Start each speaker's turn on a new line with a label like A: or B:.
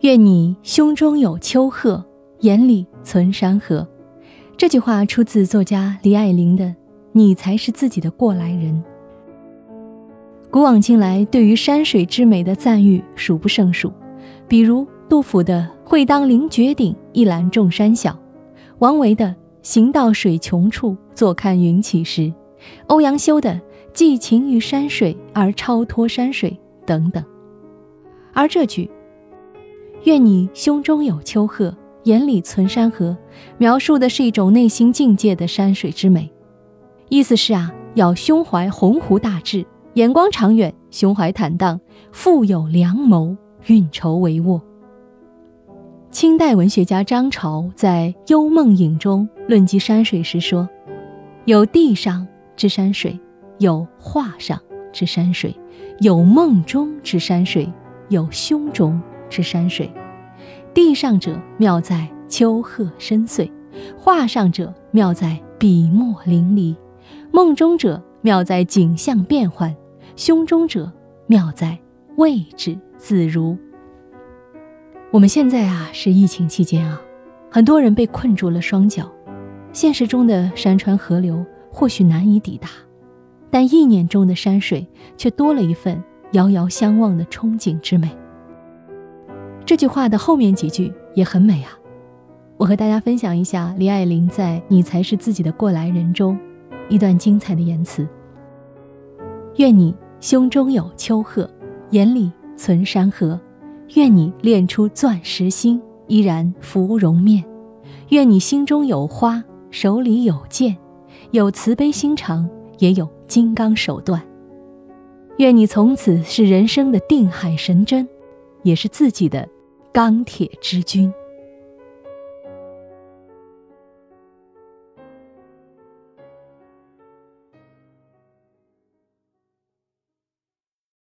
A: 愿你胸中有丘壑，眼里存山河。这句话出自作家李爱玲的《你才是自己的过来人》。古往今来，对于山水之美的赞誉数不胜数，比如杜甫的“会当凌绝顶，一览众山小”，王维的“行到水穷处，坐看云起时”，欧阳修的“寄情于山水而超脱山水”等等。而这句“愿你胸中有丘壑，眼里存山河”，描述的是一种内心境界的山水之美，意思是啊，要胸怀鸿鹄大志。眼光长远，胸怀坦荡，富有良谋，运筹帷幄。清代文学家张潮在《幽梦影》中论及山水时说：“有地上之山水，有画上之山水，有梦中之山水，有胸中是山水。地上者妙在丘壑深邃，画上者妙在笔墨淋漓，梦中者妙在景象变幻。”胸中者妙在位置自如。我们现在啊是疫情期间啊，很多人被困住了双脚，现实中的山川河流或许难以抵达，但意念中的山水却多了一份遥遥相望的憧憬之美。这句话的后面几句也很美啊，我和大家分享一下李爱玲在《你才是自己的过来人》中一段精彩的言辞。愿你。胸中有丘壑，眼里存山河。愿你练出钻石心，依然芙蓉面。愿你心中有花，手里有剑，有慈悲心肠，也有金刚手段。愿你从此是人生的定海神针，也是自己的钢铁之君。